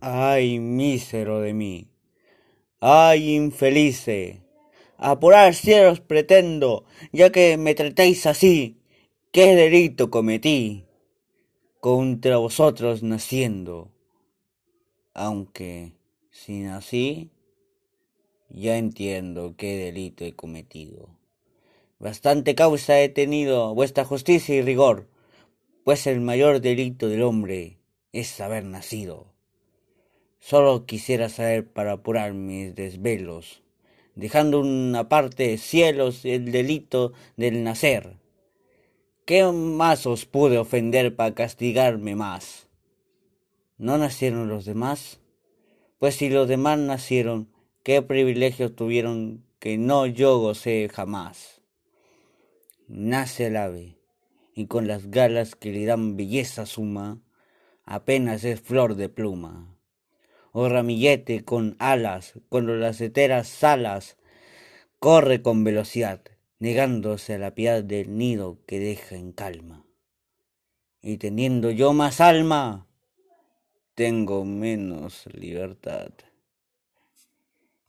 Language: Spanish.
Ay, mísero de mí. Ay, infelice. Apurar cielos pretendo, ya que me tratéis así. ¿Qué delito cometí contra vosotros naciendo? Aunque si nací, ya entiendo qué delito he cometido. Bastante causa he tenido vuestra justicia y rigor, pues el mayor delito del hombre es haber nacido. Solo quisiera saber para apurar mis desvelos, dejando una parte cielos el delito del nacer. ¿Qué más os pude ofender para castigarme más? ¿No nacieron los demás? Pues si los demás nacieron, ¿qué privilegios tuvieron que no yo gocé jamás? Nace el ave, y con las galas que le dan belleza suma, apenas es flor de pluma o ramillete con alas, cuando las eteras alas corre con velocidad, negándose a la piedad del nido que deja en calma. Y teniendo yo más alma, tengo menos libertad.